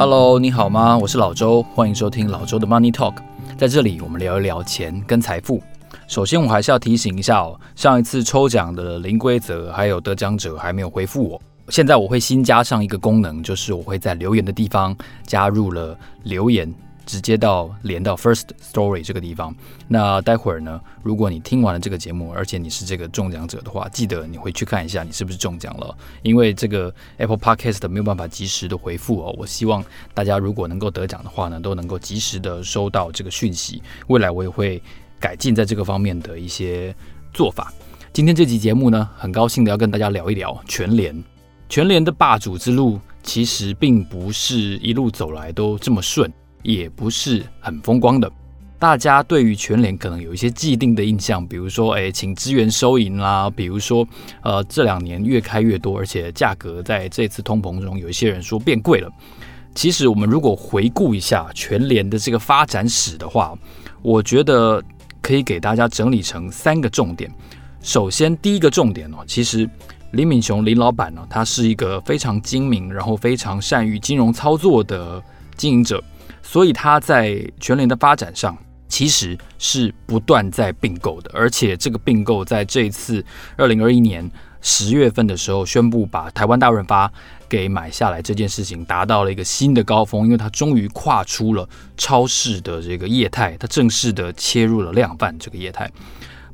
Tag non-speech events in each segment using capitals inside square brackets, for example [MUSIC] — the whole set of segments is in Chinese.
Hello，你好吗？我是老周，欢迎收听老周的 Money Talk。在这里，我们聊一聊钱跟财富。首先，我还是要提醒一下哦，上一次抽奖的零规则还有得奖者还没有回复我。现在我会新加上一个功能，就是我会在留言的地方加入了留言。直接到连到 First Story 这个地方。那待会儿呢，如果你听完了这个节目，而且你是这个中奖者的话，记得你回去看一下你是不是中奖了。因为这个 Apple Podcast 没有办法及时的回复哦。我希望大家如果能够得奖的话呢，都能够及时的收到这个讯息。未来我也会改进在这个方面的一些做法。今天这集节目呢，很高兴的要跟大家聊一聊全联。全联的霸主之路其实并不是一路走来都这么顺。也不是很风光的，大家对于全联可能有一些既定的印象，比如说，哎，请支援收银啦，比如说，呃，这两年越开越多，而且价格在这次通膨中，有一些人说变贵了。其实，我们如果回顾一下全联的这个发展史的话，我觉得可以给大家整理成三个重点。首先，第一个重点哦，其实林敏雄林老板呢，他是一个非常精明，然后非常善于金融操作的经营者。所以它在全联的发展上，其实是不断在并购的，而且这个并购在这一次二零二一年十月份的时候宣布把台湾大润发给买下来这件事情，达到了一个新的高峰，因为它终于跨出了超市的这个业态，它正式的切入了量贩这个业态。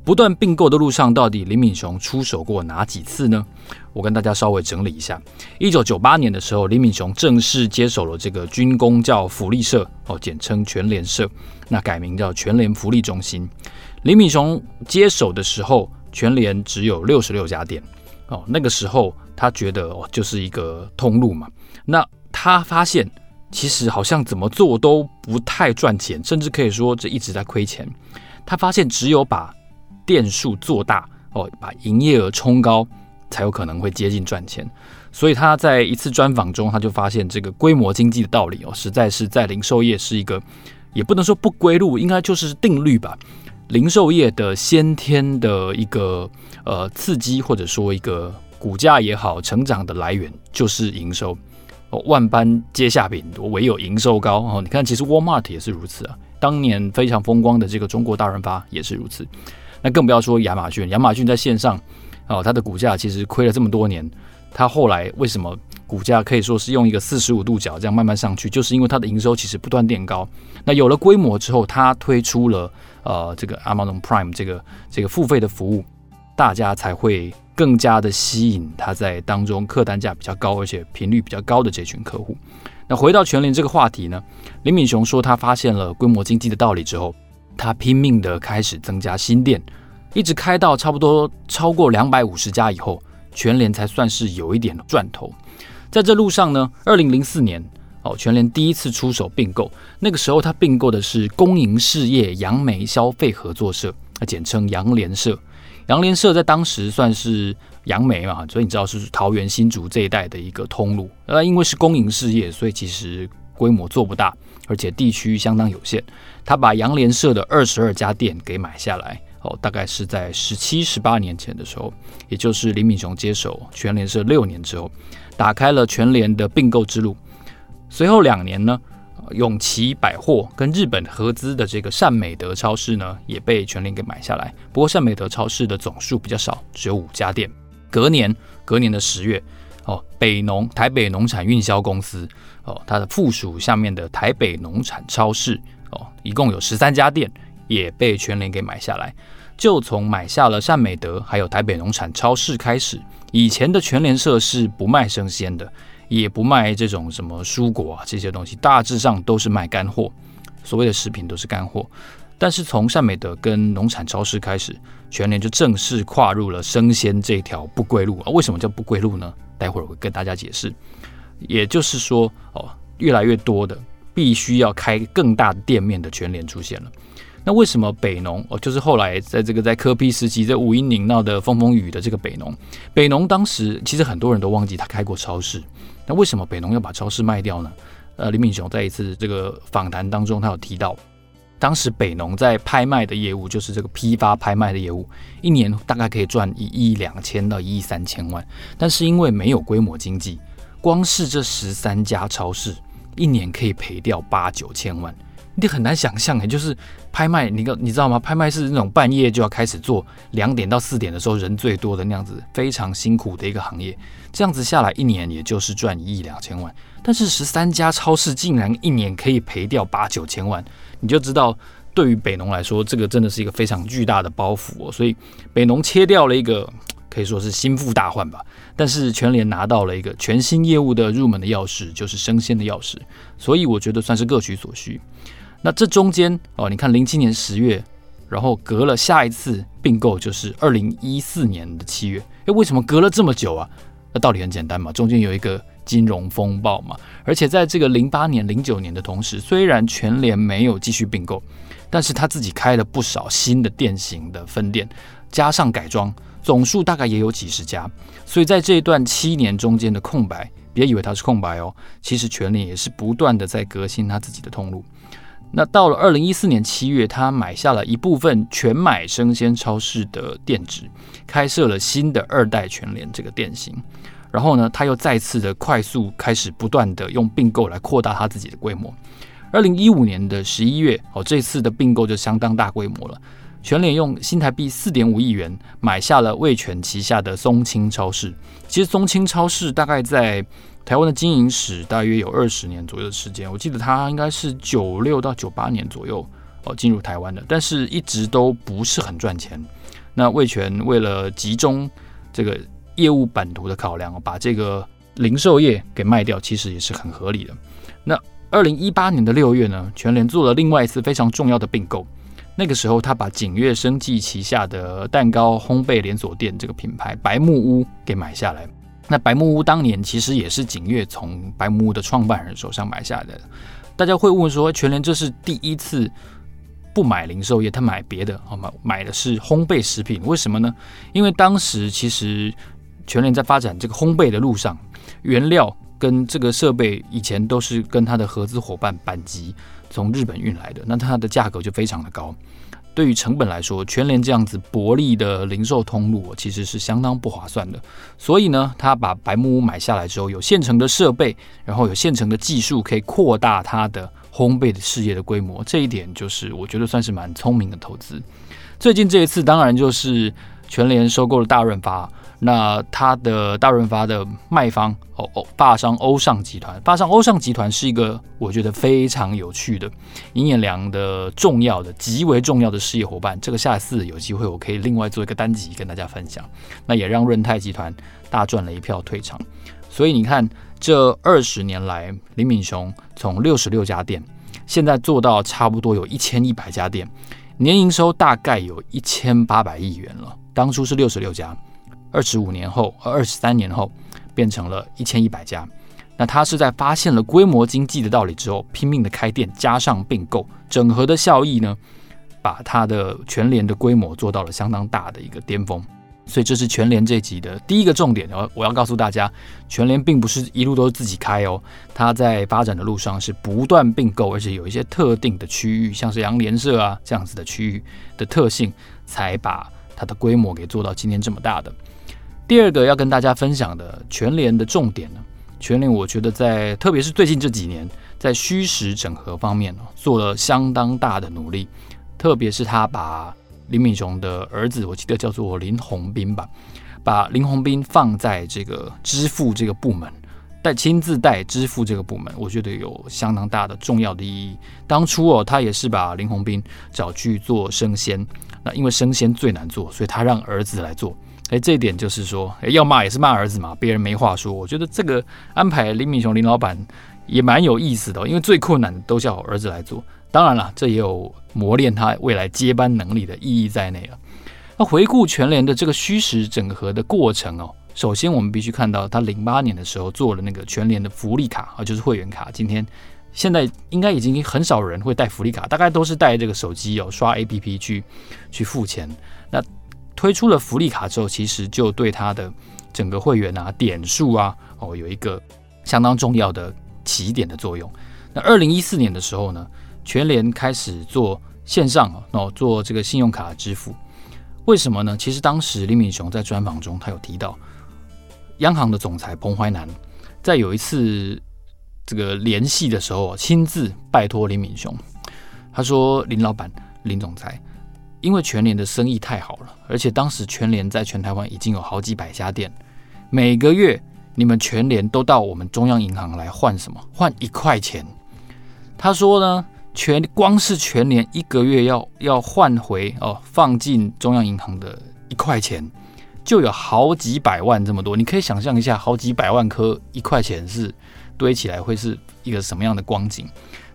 不断并购的路上，到底林敏雄出手过哪几次呢？我跟大家稍微整理一下。一九九八年的时候，林敏雄正式接手了这个军工叫福利社，哦，简称全联社，那改名叫全联福利中心。林敏雄接手的时候，全联只有六十六家店，哦，那个时候他觉得哦，就是一个通路嘛。那他发现，其实好像怎么做都不太赚钱，甚至可以说这一直在亏钱。他发现，只有把店数做大哦，把营业额冲高，才有可能会接近赚钱。所以他在一次专访中，他就发现这个规模经济的道理哦，实在是在零售业是一个，也不能说不归路，应该就是定律吧。零售业的先天的一个呃刺激，或者说一个股价也好，成长的来源就是营收哦。万般皆下品，唯有营收高哦。你看，其实 Walmart 也是如此啊，当年非常风光的这个中国大润发也是如此。那更不要说亚马逊，亚马逊在线上，哦，它的股价其实亏了这么多年，它后来为什么股价可以说是用一个四十五度角这样慢慢上去，就是因为它的营收其实不断垫高。那有了规模之后，它推出了呃这个 Amazon Prime 这个这个付费的服务，大家才会更加的吸引它在当中客单价比较高，而且频率比较高的这群客户。那回到全联这个话题呢，林敏雄说他发现了规模经济的道理之后。他拼命的开始增加新店，一直开到差不多超过两百五十家以后，全联才算是有一点赚头。在这路上呢，二零零四年哦，全联第一次出手并购，那个时候他并购的是公营事业杨梅消费合作社，简称杨联社。杨联社在当时算是杨梅嘛，所以你知道是桃园新竹这一带的一个通路。那因为是公营事业，所以其实规模做不大。而且地区相当有限，他把杨联社的二十二家店给买下来，哦，大概是在十七、十八年前的时候，也就是林敏雄接手全联社六年之后，打开了全联的并购之路。随后两年呢，永琪百货跟日本合资的这个善美德超市呢，也被全联给买下来。不过善美德超市的总数比较少，只有五家店。隔年，隔年的十月。哦，北农台北农产运销公司哦，它的附属下面的台北农产超市哦，一共有十三家店，也被全联给买下来。就从买下了善美德还有台北农产超市开始，以前的全联社是不卖生鲜的，也不卖这种什么蔬果啊这些东西，大致上都是卖干货，所谓的食品都是干货。但是从善美德跟农产超市开始，全联就正式跨入了生鲜这条不归路啊。为什么叫不归路呢？待会儿我会跟大家解释，也就是说，哦，越来越多的必须要开更大店面的全联出现了。那为什么北农哦，就是后来在这个在柯 P 时期在五阴岭闹的风风雨雨的这个北农，北农当时其实很多人都忘记他开过超市。那为什么北农要把超市卖掉呢？呃，林敏雄在一次这个访谈当中，他有提到。当时北农在拍卖的业务，就是这个批发拍卖的业务，一年大概可以赚一亿两千到一亿三千万。但是因为没有规模经济，光是这十三家超市一年可以赔掉八九千万。你很难想象哎，就是拍卖，你个你知道吗？拍卖是那种半夜就要开始做，两点到四点的时候人最多的那样子，非常辛苦的一个行业。这样子下来，一年也就是赚一亿两千万。但是十三家超市竟然一年可以赔掉八九千万，你就知道对于北农来说，这个真的是一个非常巨大的包袱哦。所以北农切掉了一个可以说是心腹大患吧。但是全联拿到了一个全新业务的入门的钥匙，就是生鲜的钥匙。所以我觉得算是各取所需。那这中间哦，你看零七年十月，然后隔了下一次并购就是二零一四年的七月，诶，为什么隔了这么久啊？那道理很简单嘛，中间有一个金融风暴嘛，而且在这个零八年、零九年的同时，虽然全联没有继续并购，但是他自己开了不少新的店型的分店，加上改装，总数大概也有几十家，所以在这一段七年中间的空白，别以为它是空白哦，其实全联也是不断的在革新他自己的通路。那到了二零一四年七月，他买下了一部分全买生鲜超市的店址，开设了新的二代全联这个店型。然后呢，他又再次的快速开始不断的用并购来扩大他自己的规模。二零一五年的十一月，哦，这次的并购就相当大规模了。全联用新台币四点五亿元买下了味全旗下的松青超市。其实松青超市大概在台湾的经营史大约有二十年左右的时间，我记得他应该是九六到九八年左右哦进入台湾的，但是一直都不是很赚钱。那味全为了集中这个业务版图的考量，把这个零售业给卖掉，其实也是很合理的。那二零一八年的六月呢，全联做了另外一次非常重要的并购，那个时候他把景悦生技旗下的蛋糕烘焙连锁店这个品牌白木屋给买下来。那白木屋当年其实也是景悦从白木屋的创办人手上买下的。大家会问说，全联这是第一次不买零售业，他买别的，好吗？买的是烘焙食品，为什么呢？因为当时其实全联在发展这个烘焙的路上，原料跟这个设备以前都是跟他的合资伙伴板机从日本运来的，那它的价格就非常的高。对于成本来说，全联这样子薄利的零售通路其实是相当不划算的。所以呢，他把白木屋买下来之后，有现成的设备，然后有现成的技术，可以扩大他的烘焙的事业的规模。这一点就是我觉得算是蛮聪明的投资。最近这一次，当然就是全联收购了大润发。那他的大润发的卖方哦哦，霸商欧尚集团，霸商欧尚集团是一个我觉得非常有趣的营业良的重要的极为重要的事业伙伴。这个下次有机会我可以另外做一个单集跟大家分享。那也让润泰集团大赚了一票退场。所以你看，这二十年来，林敏雄从六十六家店，现在做到差不多有一千一百家店，年营收大概有一千八百亿元了。当初是六十六家。二十五年后和二十三年后，变成了一千一百家。那他是在发现了规模经济的道理之后，拼命的开店，加上并购整合的效益呢，把他的全联的规模做到了相当大的一个巅峰。所以这是全联这集的第一个重点。我我要告诉大家，全联并不是一路都是自己开哦，他在发展的路上是不断并购，而且有一些特定的区域，像是洋联社啊这样子的区域的特性，才把它的规模给做到今天这么大的。第二个要跟大家分享的全联的重点呢，全联我觉得在特别是最近这几年，在虚实整合方面做了相当大的努力，特别是他把林敏雄的儿子，我记得叫做林鸿斌吧，把林鸿斌放在这个支付这个部门，带亲自带支付这个部门，我觉得有相当大的重要的意义。当初哦，他也是把林鸿斌找去做生鲜，那因为生鲜最难做，所以他让儿子来做。哎，这一点就是说，诶要骂也是骂儿子嘛，别人没话说。我觉得这个安排林敏雄林老板也蛮有意思的哦，因为最困难的都叫儿子来做。当然了，这也有磨练他未来接班能力的意义在内了。那回顾全联的这个虚实整合的过程哦，首先我们必须看到，他零八年的时候做了那个全联的福利卡啊，就是会员卡。今天现在应该已经很少人会带福利卡，大概都是带这个手机哦，刷 APP 去去付钱。那推出了福利卡之后，其实就对他的整个会员啊、点数啊，哦，有一个相当重要的起点的作用。那二零一四年的时候呢，全联开始做线上哦，做这个信用卡支付。为什么呢？其实当时林敏雄在专访中，他有提到，央行的总裁彭淮南在有一次这个联系的时候，亲自拜托林敏雄，他说：“林老板、林总裁，因为全联的生意太好了，而且当时全联在全台湾已经有好几百家店，每个月你们全联都到我们中央银行来换什么？换一块钱。”他说呢，全光是全联一个月要要换回哦，放进中央银行的一块钱。就有好几百万这么多，你可以想象一下，好几百万颗一块钱是堆起来会是一个什么样的光景？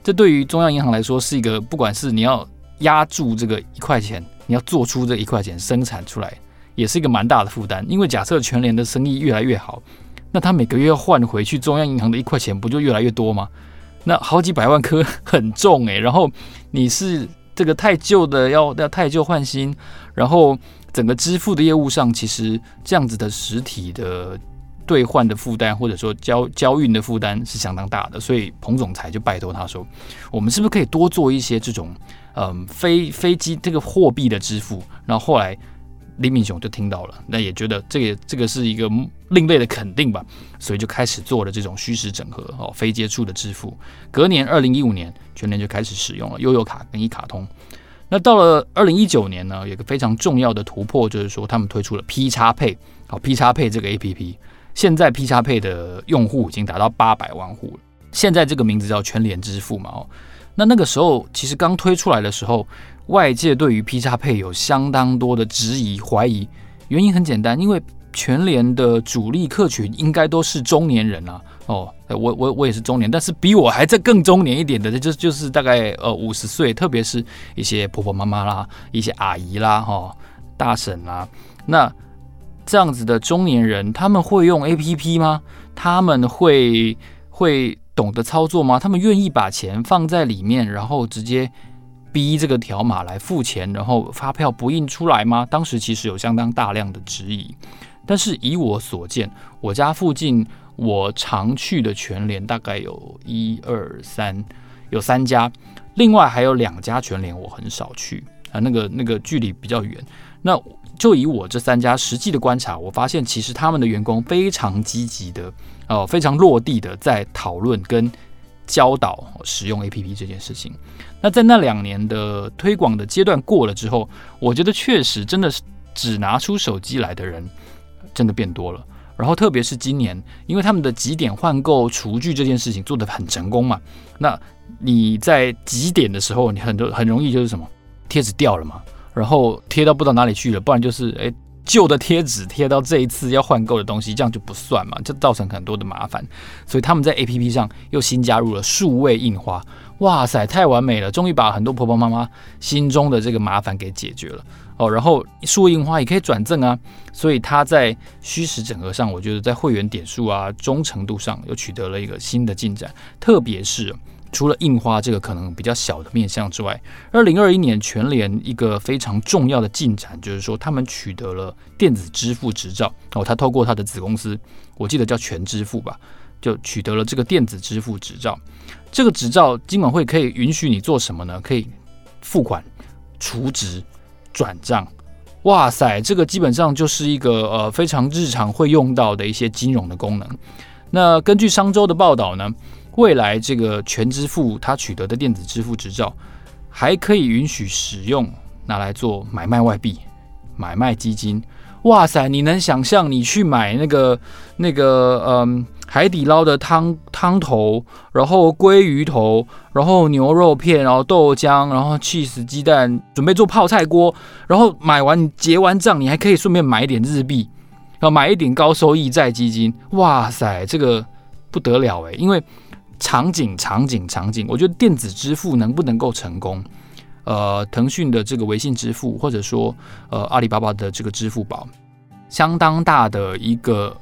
这对于中央银行来说是一个，不管是你要压住这个一块钱，你要做出这一块钱生产出来，也是一个蛮大的负担。因为假设全联的生意越来越好，那他每个月要换回去中央银行的一块钱，不就越来越多吗？那好几百万颗很重诶、然后你是这个太旧的要要太旧换新，然后。整个支付的业务上，其实这样子的实体的兑换的负担，或者说交交运的负担是相当大的，所以彭总裁就拜托他说：“我们是不是可以多做一些这种嗯飞飞机这个货币的支付？”然后后来李敏雄就听到了，那也觉得这个这个是一个另类的肯定吧，所以就开始做了这种虚实整合哦，非接触的支付。隔年二零一五年，全联就开始使用了悠游卡跟一卡通。那到了二零一九年呢，有个非常重要的突破，就是说他们推出了 P 叉配，好 P 叉配这个 APP，现在 P 叉配的用户已经达到八百万户了。现在这个名字叫全联支付嘛，哦，那那个时候其实刚推出来的时候，外界对于 P 叉配有相当多的质疑怀疑，原因很简单，因为全联的主力客群应该都是中年人啊。哦，我我我也是中年，但是比我还在更中年一点的，就就是大概呃五十岁，特别是一些婆婆妈妈啦，一些阿姨啦，哈、哦，大婶啦，那这样子的中年人，他们会用 APP 吗？他们会会懂得操作吗？他们愿意把钱放在里面，然后直接逼这个条码来付钱，然后发票不印出来吗？当时其实有相当大量的质疑，但是以我所见，我家附近。我常去的全联大概有一二三，有三家，另外还有两家全联我很少去啊，那个那个距离比较远。那就以我这三家实际的观察，我发现其实他们的员工非常积极的，哦，非常落地的在讨论跟教导使用 APP 这件事情。那在那两年的推广的阶段过了之后，我觉得确实真的是只拿出手机来的人真的变多了。然后，特别是今年，因为他们的极点换购厨具这件事情做得很成功嘛，那你在极点的时候，你很多很容易就是什么贴纸掉了嘛，然后贴到不知道哪里去了，不然就是诶旧的贴纸贴到这一次要换购的东西，这样就不算嘛，就造成很多的麻烦。所以他们在 APP 上又新加入了数位印花，哇塞，太完美了，终于把很多婆婆妈妈心中的这个麻烦给解决了。哦，然后数位印花也可以转赠啊，所以它在虚实整合上，我觉得在会员点数啊、忠诚度上又取得了一个新的进展。特别是除了印花这个可能比较小的面向之外，二零二一年全联一个非常重要的进展就是说，他们取得了电子支付执照。哦，他透过他的子公司，我记得叫全支付吧，就取得了这个电子支付执照。这个执照金管会可以允许你做什么呢？可以付款、储值。转账，哇塞，这个基本上就是一个呃非常日常会用到的一些金融的功能。那根据商周的报道呢，未来这个全支付它取得的电子支付执照，还可以允许使用拿来做买卖外币、买卖基金。哇塞，你能想象你去买那个那个嗯？海底捞的汤汤头，然后鲑鱼头，然后牛肉片，然后豆浆，然后 cheese 鸡蛋，准备做泡菜锅。然后买完结完账，你还可以顺便买一点日币，然后买一点高收益债基金。哇塞，这个不得了诶，因为场景场景场景，我觉得电子支付能不能够成功？呃，腾讯的这个微信支付，或者说呃阿里巴巴的这个支付宝，相当大的一个。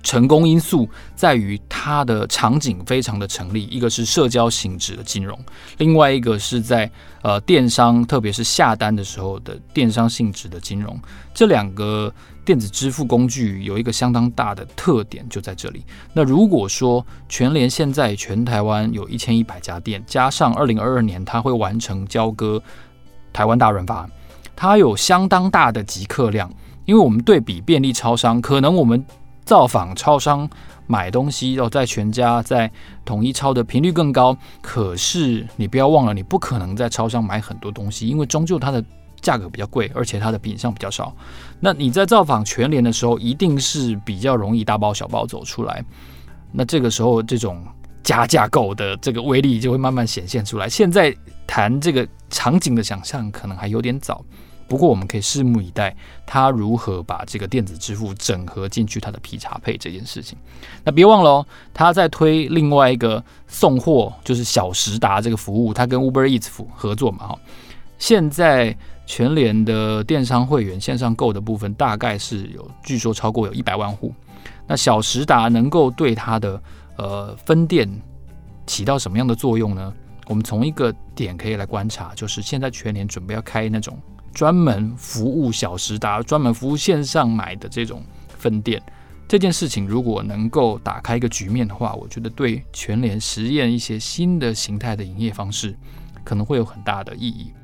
成功因素在于它的场景非常的成立，一个是社交性质的金融，另外一个是在呃电商，特别是下单的时候的电商性质的金融。这两个电子支付工具有一个相当大的特点就在这里。那如果说全联现在全台湾有一千一百家店，加上二零二二年它会完成交割台湾大润发，它有相当大的集客量。因为我们对比便利超商，可能我们造访超商买东西，要，在全家、在统一超的频率更高。可是你不要忘了，你不可能在超商买很多东西，因为终究它的价格比较贵，而且它的品项比较少。那你在造访全联的时候，一定是比较容易大包小包走出来。那这个时候，这种加价购的这个威力就会慢慢显现出来。现在谈这个场景的想象，可能还有点早。不过我们可以拭目以待，他如何把这个电子支付整合进去他的皮茶配这件事情。那别忘了哦，他在推另外一个送货，就是小时达这个服务，他跟 Uber Eats 合作嘛哈。现在全联的电商会员线上购的部分，大概是有据说超过有一百万户。那小时达能够对它的呃分店起到什么样的作用呢？我们从一个点可以来观察，就是现在全联准备要开那种。专门服务小时达、专门服务线上买的这种分店，这件事情如果能够打开一个局面的话，我觉得对全联实验一些新的形态的营业方式，可能会有很大的意义。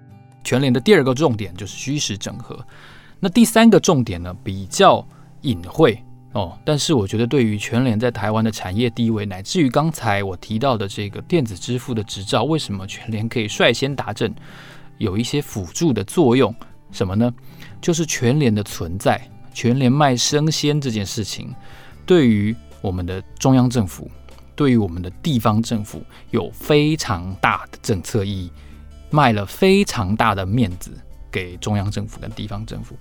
全联的第二个重点就是虚实整合，那第三个重点呢，比较隐晦哦，但是我觉得对于全联在台湾的产业地位，乃至于刚才我提到的这个电子支付的执照，为什么全联可以率先达阵？有一些辅助的作用，什么呢？就是全联的存在，全联卖生鲜这件事情，对于我们的中央政府，对于我们的地方政府，有非常大的政策意义，卖了非常大的面子给中央政府跟地方政府。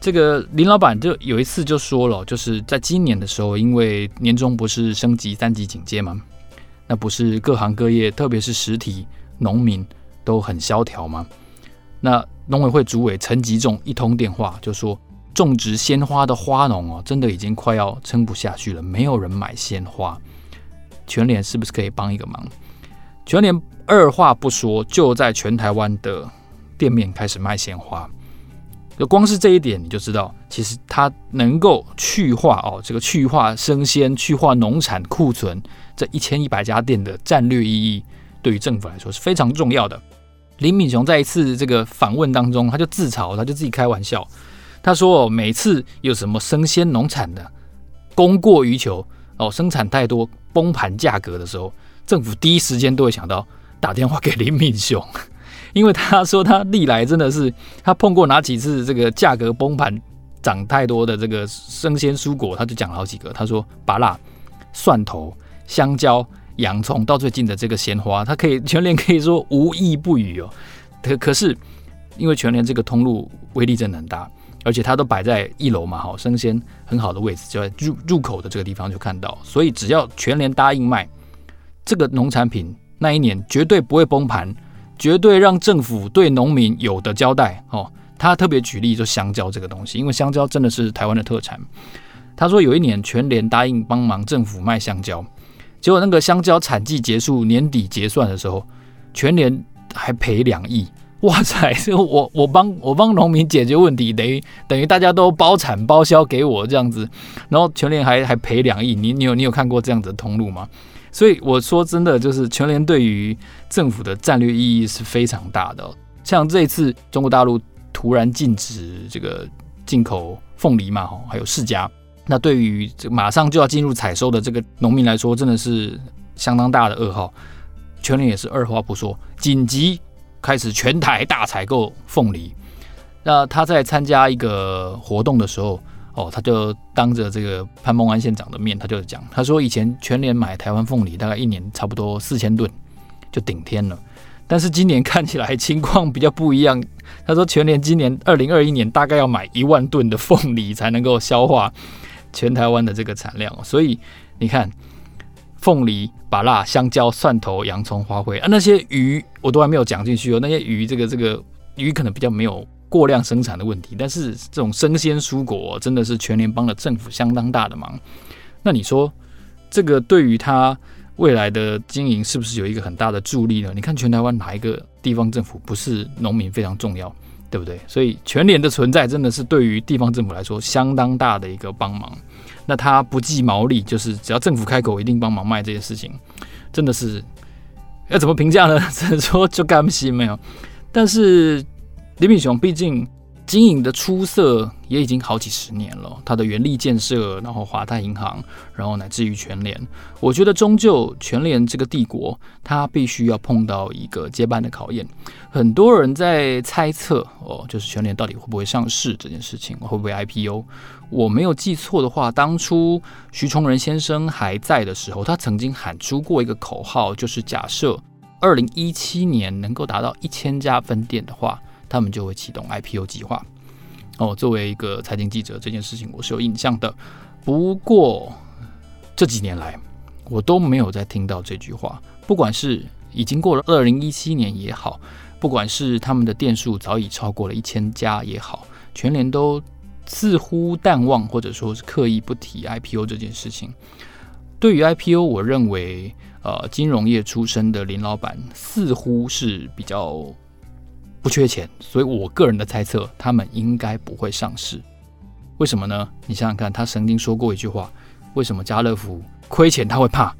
这个林老板就有一次就说了，就是在今年的时候，因为年终不是升级三级警戒吗？那不是各行各业，特别是实体农民。都很萧条吗？那农委会主委陈吉仲一通电话就说，种植鲜花的花农哦，真的已经快要撑不下去了，没有人买鲜花。全联是不是可以帮一个忙？全联二话不说，就在全台湾的店面开始卖鲜花。就光是这一点，你就知道，其实它能够去化哦，这个去化生鲜、去化农产库存这一千一百家店的战略意义，对于政府来说是非常重要的。林敏雄在一次这个访问当中，他就自嘲，他就自己开玩笑，他说：“哦每次有什么生鲜农产的供过于求哦，生产太多崩盘价格的时候，政府第一时间都会想到打电话给林敏雄，[LAUGHS] 因为他说他历来真的是他碰过哪几次这个价格崩盘涨太多的这个生鲜蔬果，他就讲了好几个。他说芭辣、蒜头、香蕉。”洋葱到最近的这个鲜花，他可以全联可以说无一不语哦。可 [LAUGHS] 可是因为全联这个通路威力真的很大，而且它都摆在一楼嘛，好生鲜很好的位置，就在入入口的这个地方就看到。所以只要全联答应卖这个农产品，那一年绝对不会崩盘，绝对让政府对农民有的交代哦。他特别举例就香蕉这个东西，因为香蕉真的是台湾的特产。他说有一年全联答应帮忙政府卖香蕉。结果那个香蕉产季结束，年底结算的时候，全联还赔两亿，哇塞！我我帮我帮农民解决问题，等于等于大家都包产包销给我这样子，然后全联还还赔两亿，你你有你有看过这样子的通路吗？所以我说真的，就是全联对于政府的战略意义是非常大的。像这一次中国大陆突然禁止这个进口凤梨嘛，还有释迦。那对于这马上就要进入采收的这个农民来说，真的是相当大的噩耗。全联也是二话不说，紧急开始全台大采购凤梨。那他在参加一个活动的时候，哦，他就当着这个潘孟安县长的面，他就讲，他说以前全联买台湾凤梨大概一年差不多四千吨，就顶天了。但是今年看起来情况比较不一样。他说全联今年二零二一年大概要买一万吨的凤梨才能够消化。全台湾的这个产量，所以你看，凤梨、把辣、香蕉、蒜头、洋葱、花卉啊，那些鱼我都还没有讲进去哦。那些鱼，这个这个鱼可能比较没有过量生产的问题，但是这种生鲜蔬果真的是全联帮了政府相当大的忙。那你说，这个对于他未来的经营是不是有一个很大的助力呢？你看全台湾哪一个地方政府不是农民非常重要？对不对？所以全联的存在真的是对于地方政府来说相当大的一个帮忙。那他不计毛利，就是只要政府开口，一定帮忙卖这些事情，真的是要怎么评价呢？[LAUGHS] 只能说就干不心没有。但 [LAUGHS] 是李敏雄毕竟经营的出色也已经好几十年了，它的元力建设，然后华泰银行，然后乃至于全联，我觉得终究全联这个帝国，它必须要碰到一个接班的考验。很多人在猜测哦，就是全联到底会不会上市这件事情，会不会 IPO？我没有记错的话，当初徐崇仁先生还在的时候，他曾经喊出过一个口号，就是假设二零一七年能够达到一千家分店的话。他们就会启动 IPO 计划。哦，作为一个财经记者，这件事情我是有印象的。不过这几年来，我都没有再听到这句话。不管是已经过了二零一七年也好，不管是他们的店数早已超过了一千家也好，全联都似乎淡忘，或者说是刻意不提 IPO 这件事情。对于 IPO，我认为，呃，金融业出身的林老板似乎是比较。不缺钱，所以我个人的猜测，他们应该不会上市。为什么呢？你想想看，他曾经说过一句话：为什么家乐福亏钱他会怕？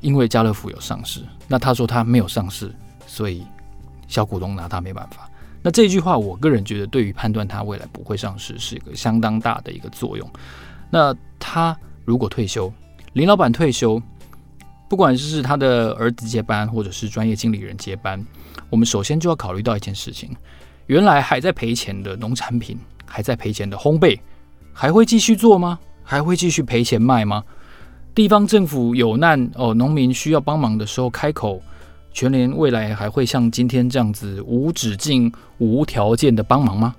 因为家乐福有上市。那他说他没有上市，所以小股东拿他没办法。那这句话，我个人觉得对于判断他未来不会上市是一个相当大的一个作用。那他如果退休，林老板退休。不管是他的儿子接班，或者是专业经理人接班，我们首先就要考虑到一件事情：原来还在赔钱的农产品，还在赔钱的烘焙，还会继续做吗？还会继续赔钱卖吗？地方政府有难哦，农民需要帮忙的时候开口，全联未来还会像今天这样子无止境、无条件的帮忙吗？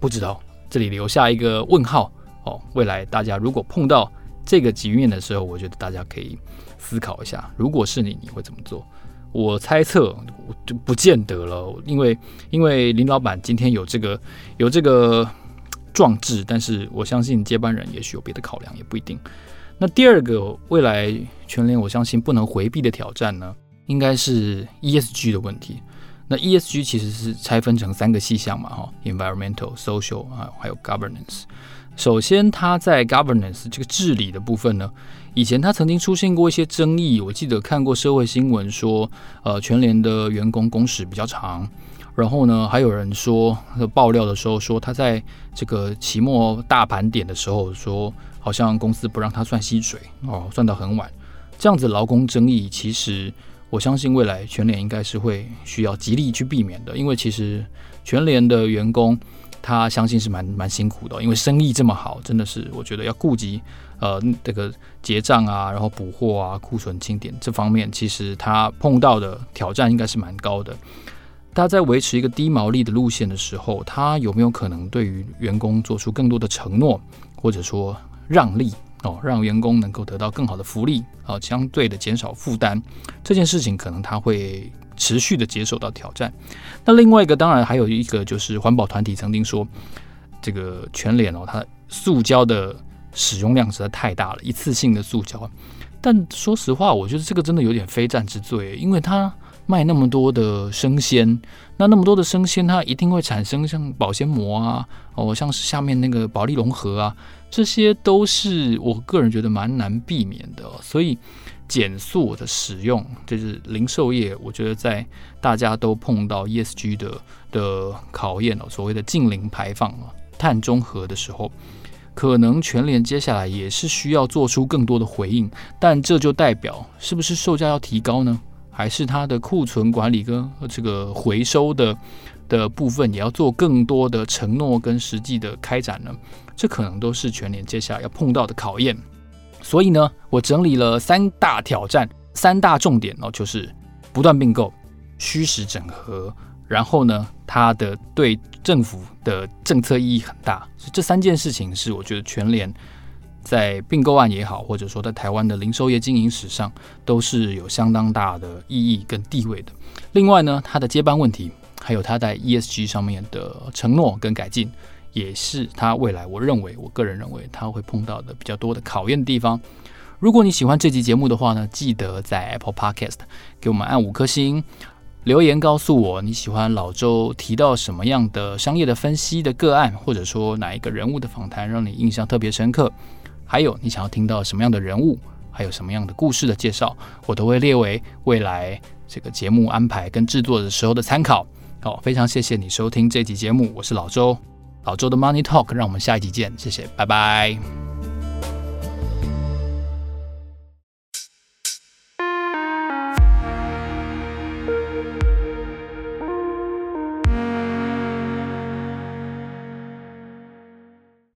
不知道，这里留下一个问号哦。未来大家如果碰到这个局面的时候，我觉得大家可以。思考一下，如果是你，你会怎么做？我猜测就不见得了，因为因为林老板今天有这个有这个壮志，但是我相信接班人也许有别的考量，也不一定。那第二个未来全联，我相信不能回避的挑战呢，应该是 ESG 的问题。那 ESG 其实是拆分成三个细项嘛，哈，environmental、social 啊，还有 governance。首先，它在 governance 这个治理的部分呢，以前它曾经出现过一些争议。我记得看过社会新闻说，呃，全联的员工工时比较长，然后呢，还有人说爆料的时候说，他在这个期末大盘点的时候说，好像公司不让他算薪水哦，算到很晚。这样子劳工争议，其实我相信未来全联应该是会需要极力去避免的，因为其实全联的员工。他相信是蛮蛮辛苦的，因为生意这么好，真的是我觉得要顾及呃这个结账啊，然后补货啊、库存清点这方面，其实他碰到的挑战应该是蛮高的。他在维持一个低毛利的路线的时候，他有没有可能对于员工做出更多的承诺，或者说让利哦，让员工能够得到更好的福利啊，相对的减少负担，这件事情可能他会。持续的接受到挑战。那另外一个当然还有一个就是环保团体曾经说，这个全脸哦，它塑胶的使用量实在太大了，一次性的塑胶。但说实话，我觉得这个真的有点非战之罪，因为它卖那么多的生鲜，那那么多的生鲜，它一定会产生像保鲜膜啊，哦，像是下面那个保利龙盒啊，这些都是我个人觉得蛮难避免的，所以。减速的使用，就是零售业，我觉得在大家都碰到 ESG 的的考验哦，所谓的近零排放啊、碳中和的时候，可能全联接下来也是需要做出更多的回应。但这就代表是不是售价要提高呢？还是它的库存管理跟这个回收的的部分也要做更多的承诺跟实际的开展呢？这可能都是全联接下来要碰到的考验。所以呢，我整理了三大挑战、三大重点哦，就是不断并购、虚实整合，然后呢，它的对政府的政策意义很大。这三件事情是我觉得全联在并购案也好，或者说在台湾的零售业经营史上，都是有相当大的意义跟地位的。另外呢，它的接班问题，还有它在 ESG 上面的承诺跟改进。也是他未来，我认为，我个人认为他会碰到的比较多的考验的地方。如果你喜欢这期节目的话呢，记得在 Apple Podcast 给我们按五颗星，留言告诉我你喜欢老周提到什么样的商业的分析的个案，或者说哪一个人物的访谈让你印象特别深刻，还有你想要听到什么样的人物，还有什么样的故事的介绍，我都会列为未来这个节目安排跟制作的时候的参考。好，非常谢谢你收听这集节目，我是老周，老周的 Money Talk，让我们下一集见，谢谢，拜拜。